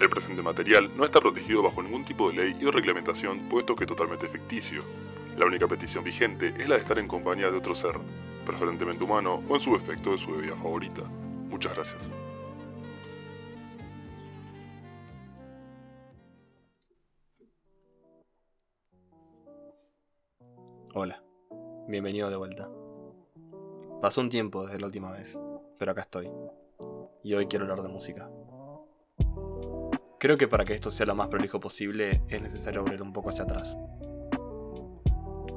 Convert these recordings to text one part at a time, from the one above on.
El presente material no está protegido bajo ningún tipo de ley o reglamentación, puesto que es totalmente ficticio. La única petición vigente es la de estar en compañía de otro ser, preferentemente humano o en su efecto de su bebida favorita. Muchas gracias. Hola, bienvenido de vuelta. Pasó un tiempo desde la última vez, pero acá estoy. Y hoy quiero hablar de música. Creo que para que esto sea lo más prolijo posible es necesario volver un poco hacia atrás.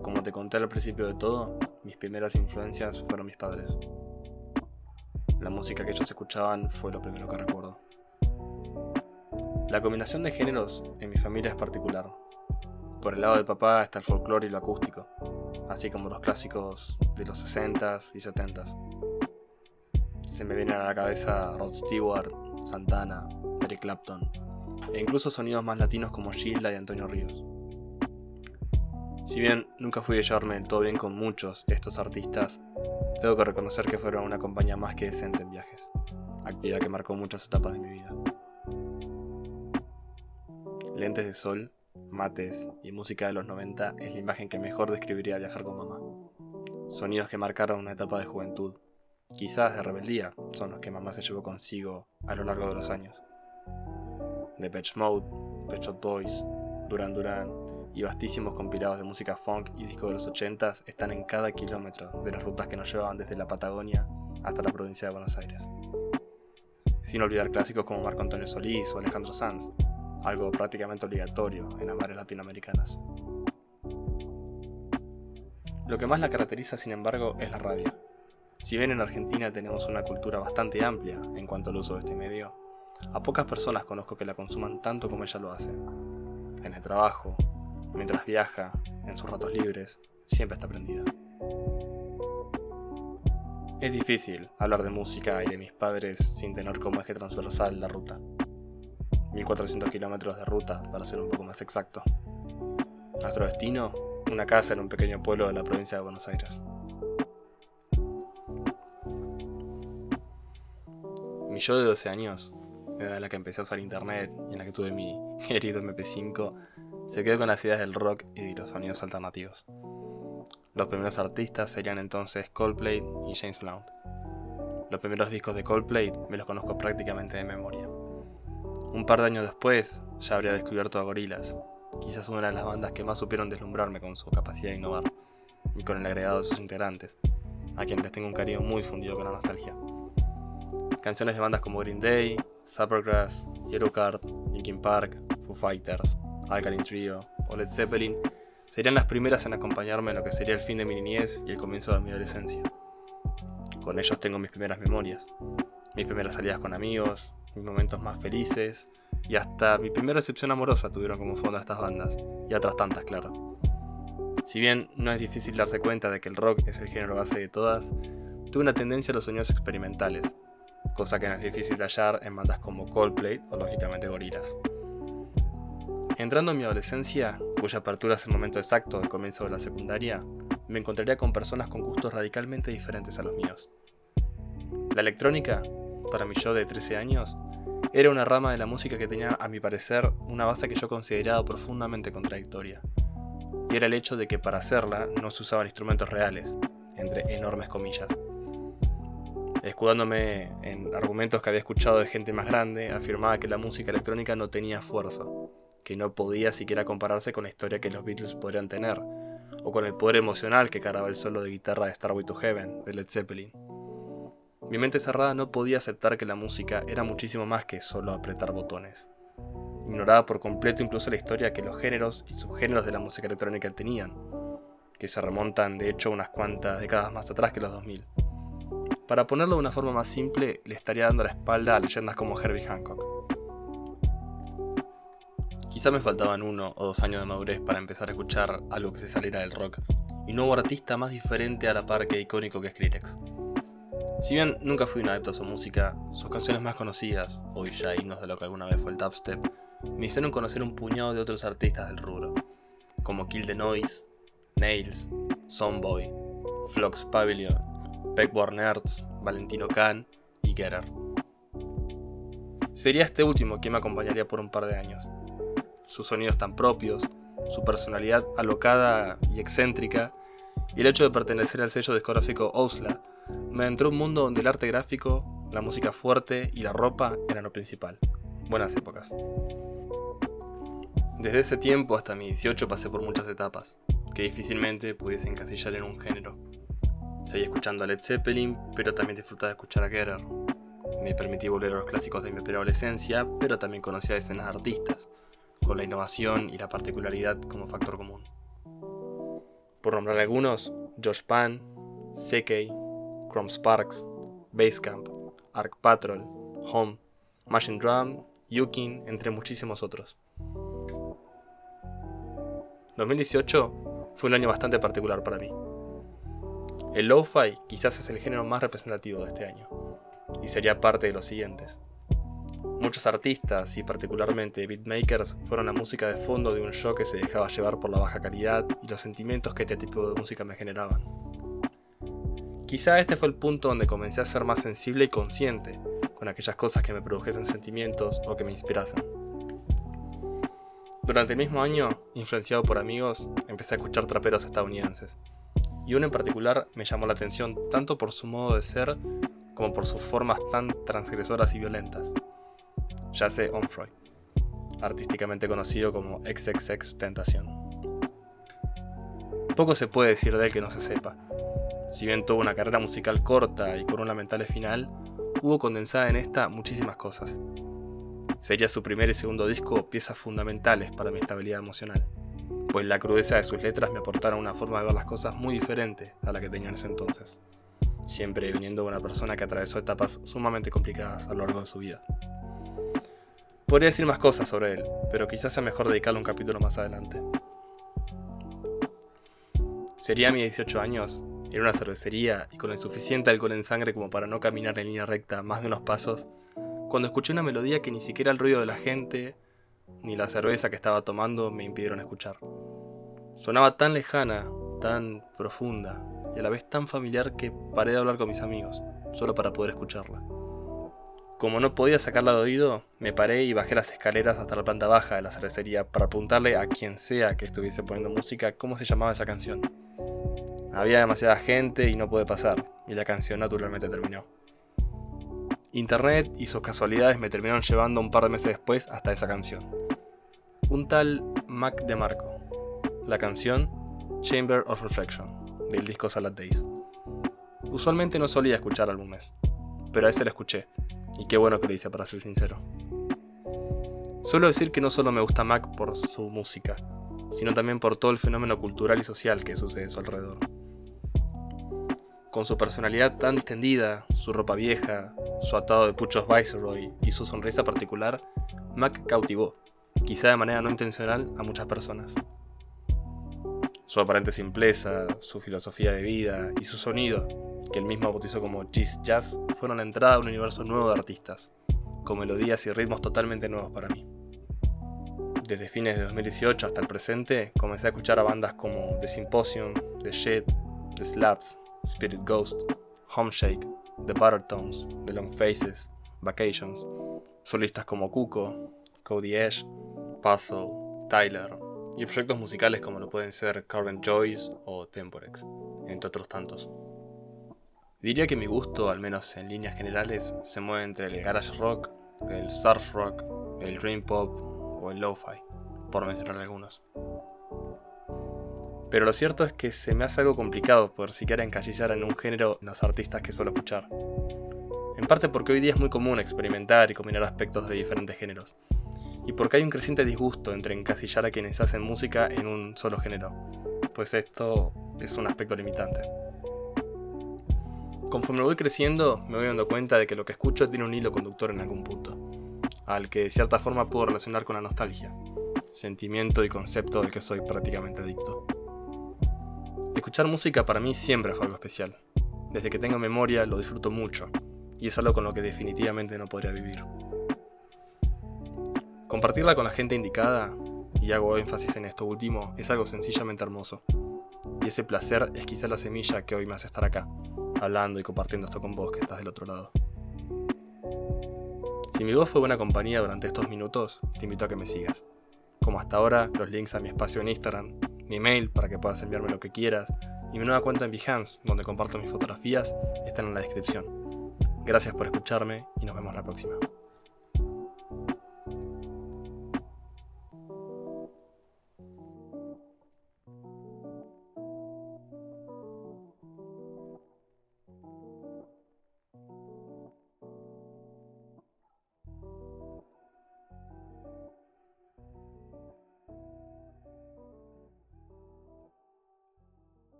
Como te conté al principio de todo, mis primeras influencias fueron mis padres. La música que ellos escuchaban fue lo primero que recuerdo. La combinación de géneros en mi familia es particular. Por el lado de papá está el folclore y lo acústico, así como los clásicos de los 60s y 70s. Se me vienen a la cabeza Rod Stewart, Santana, Clapton, e incluso sonidos más latinos como Gilda y Antonio Ríos. Si bien nunca fui a llevarme del todo bien con muchos de estos artistas, tengo que reconocer que fueron una compañía más que decente en viajes, actividad que marcó muchas etapas de mi vida. Lentes de sol, mates y música de los 90 es la imagen que mejor describiría viajar con mamá. Sonidos que marcaron una etapa de juventud, quizás de rebeldía, son los que mamá se llevó consigo a lo largo de los años. Depeche Mode, Pet Shop Boys, Duran Duran y vastísimos compilados de música funk y disco de los 80s están en cada kilómetro de las rutas que nos llevaban desde la Patagonia hasta la provincia de Buenos Aires. Sin olvidar clásicos como Marco Antonio Solís o Alejandro Sanz, algo prácticamente obligatorio en las mares latinoamericanas. Lo que más la caracteriza, sin embargo, es la radio. Si bien en Argentina tenemos una cultura bastante amplia en cuanto al uso de este medio, a pocas personas conozco que la consuman tanto como ella lo hace. En el trabajo, mientras viaja, en sus ratos libres, siempre está prendida. Es difícil hablar de música y de mis padres sin tener como eje transversal la ruta. 1400 kilómetros de ruta, para ser un poco más exacto. Nuestro destino, una casa en un pequeño pueblo de la provincia de Buenos Aires. Mi yo de 12 años en la que empecé a usar internet y en la que tuve mi querido MP5, se quedó con las ideas del rock y de los sonidos alternativos. Los primeros artistas serían entonces Coldplay y James Blunt. Los primeros discos de Coldplay me los conozco prácticamente de memoria. Un par de años después ya habría descubierto a Gorillaz, quizás una de las bandas que más supieron deslumbrarme con su capacidad de innovar, y con el agregado de sus integrantes, a quienes les tengo un cariño muy fundido con la nostalgia. Canciones de bandas como Green Day, Supergrass, Yellowcard, Linkin Park, Foo Fighters, Alkaline Trio o Led Zeppelin serían las primeras en acompañarme en lo que sería el fin de mi niñez y el comienzo de mi adolescencia. Con ellos tengo mis primeras memorias, mis primeras salidas con amigos, mis momentos más felices y hasta mi primera recepción amorosa tuvieron como fondo estas bandas, y otras tantas, claro. Si bien no es difícil darse cuenta de que el rock es el género base de todas, tuve una tendencia a los sonidos experimentales, cosa que no es difícil de hallar en bandas como Coldplay o lógicamente Gorillaz. Entrando en mi adolescencia, cuya apertura es el momento exacto del comienzo de la secundaria, me encontraría con personas con gustos radicalmente diferentes a los míos. La electrónica, para mi yo de 13 años, era una rama de la música que tenía, a mi parecer, una base que yo consideraba profundamente contradictoria. Y era el hecho de que para hacerla no se usaban instrumentos reales, entre enormes comillas escudándome en argumentos que había escuchado de gente más grande, afirmaba que la música electrónica no tenía fuerza, que no podía siquiera compararse con la historia que los Beatles podrían tener, o con el poder emocional que cargaba el solo de guitarra de Starway to Heaven, de Led Zeppelin. Mi mente cerrada no podía aceptar que la música era muchísimo más que solo apretar botones. Ignoraba por completo incluso la historia que los géneros y subgéneros de la música electrónica tenían, que se remontan de hecho unas cuantas décadas más atrás que los 2000. Para ponerlo de una forma más simple, le estaría dando la espalda a leyendas como Herbie Hancock. Quizá me faltaban uno o dos años de madurez para empezar a escuchar algo que se saliera del rock, y no hubo artista más diferente a la par que icónico que Skrillex. Si bien nunca fui un adepto a su música, sus canciones más conocidas, hoy ya himnos de lo que alguna vez fue el dubstep, me hicieron conocer un puñado de otros artistas del rubro, como Kill the Noise, Nails, Sonboy, Flux Pavilion, Peck Nerds, Valentino Khan y Getter. Sería este último quien me acompañaría por un par de años. Sus sonidos tan propios, su personalidad alocada y excéntrica, y el hecho de pertenecer al sello discográfico Osla, me entró un mundo donde el arte gráfico, la música fuerte y la ropa eran lo principal. Buenas épocas. Desde ese tiempo hasta mi 18 pasé por muchas etapas, que difícilmente pudiese encasillar en un género. Seguí escuchando a Led Zeppelin, pero también disfrutaba de escuchar a Getter. Me permití volver a los clásicos de mi preadolescencia, pero también conocí a escenas de artistas, con la innovación y la particularidad como factor común. Por nombrar algunos, Josh Pan, CK, Chrome Sparks, Basecamp, Arc Patrol, Home, Machine Drum, Yukin, entre muchísimos otros. 2018 fue un año bastante particular para mí. El lo-fi quizás es el género más representativo de este año, y sería parte de los siguientes. Muchos artistas y particularmente beatmakers fueron la música de fondo de un show que se dejaba llevar por la baja calidad y los sentimientos que este tipo de música me generaban. Quizá este fue el punto donde comencé a ser más sensible y consciente con aquellas cosas que me produjesen sentimientos o que me inspirasen. Durante el mismo año, influenciado por amigos, empecé a escuchar traperos estadounidenses, y uno en particular me llamó la atención tanto por su modo de ser como por sus formas tan transgresoras y violentas. Jase Onfroy, artísticamente conocido como XXX Tentación. Poco se puede decir de él que no se sepa. Si bien tuvo una carrera musical corta y con un lamentable final, hubo condensada en esta muchísimas cosas. Sería su primer y segundo disco piezas fundamentales para mi estabilidad emocional pues la crudeza de sus letras me aportaron una forma de ver las cosas muy diferente a la que tenía en ese entonces, siempre viniendo de una persona que atravesó etapas sumamente complicadas a lo largo de su vida. Podría decir más cosas sobre él, pero quizás sea mejor dedicarle un capítulo más adelante. Sería a mis 18 años, en una cervecería y con el suficiente alcohol en sangre como para no caminar en línea recta más de unos pasos, cuando escuché una melodía que ni siquiera el ruido de la gente ni la cerveza que estaba tomando me impidieron escuchar. Sonaba tan lejana, tan profunda y a la vez tan familiar que paré de hablar con mis amigos, solo para poder escucharla. Como no podía sacarla de oído, me paré y bajé las escaleras hasta la planta baja de la cervecería para preguntarle a quien sea que estuviese poniendo música cómo se llamaba esa canción. Había demasiada gente y no pude pasar, y la canción naturalmente terminó. Internet y sus casualidades me terminaron llevando un par de meses después hasta esa canción. Un tal Mac DeMarco. La canción Chamber of Reflection, del disco Salad Days. Usualmente no solía escuchar álbumes, pero a ese lo escuché, y qué bueno que lo hice para ser sincero. Suelo decir que no solo me gusta Mac por su música, sino también por todo el fenómeno cultural y social que sucede a su alrededor. Con su personalidad tan distendida, su ropa vieja, su atado de puchos Viceroy y su sonrisa particular, Mac cautivó, quizá de manera no intencional, a muchas personas. Su aparente simpleza, su filosofía de vida y su sonido, que él mismo bautizó como Jazz Jazz, fueron la entrada a un universo nuevo de artistas, con melodías y ritmos totalmente nuevos para mí. Desde fines de 2018 hasta el presente, comencé a escuchar a bandas como The Symposium, The Shit, The Slaps, Spirit Ghost, Homeshake, The Buttertones, The Long Faces, Vacations, solistas como Cuco, Cody Ash, Puzzle, Tyler, y proyectos musicales como lo pueden ser Carmen Joyce o Temporex, entre otros tantos. Diría que mi gusto, al menos en líneas generales, se mueve entre el garage rock, el surf rock, el dream pop o el lo-fi, por mencionar algunos. Pero lo cierto es que se me hace algo complicado poder siquiera encasillar en un género los artistas que suelo escuchar. En parte porque hoy día es muy común experimentar y combinar aspectos de diferentes géneros. Y porque hay un creciente disgusto entre encasillar a quienes hacen música en un solo género, pues esto es un aspecto limitante. Conforme voy creciendo, me voy dando cuenta de que lo que escucho tiene un hilo conductor en algún punto, al que de cierta forma puedo relacionar con la nostalgia, sentimiento y concepto del que soy prácticamente adicto. Escuchar música para mí siempre fue algo especial. Desde que tengo memoria lo disfruto mucho, y es algo con lo que definitivamente no podría vivir. Compartirla con la gente indicada, y hago énfasis en esto último, es algo sencillamente hermoso. Y ese placer es quizá la semilla que hoy me hace estar acá, hablando y compartiendo esto con vos que estás del otro lado. Si mi voz fue buena compañía durante estos minutos, te invito a que me sigas. Como hasta ahora, los links a mi espacio en Instagram, mi mail para que puedas enviarme lo que quieras y mi nueva cuenta en Behance, donde comparto mis fotografías, están en la descripción. Gracias por escucharme y nos vemos la próxima.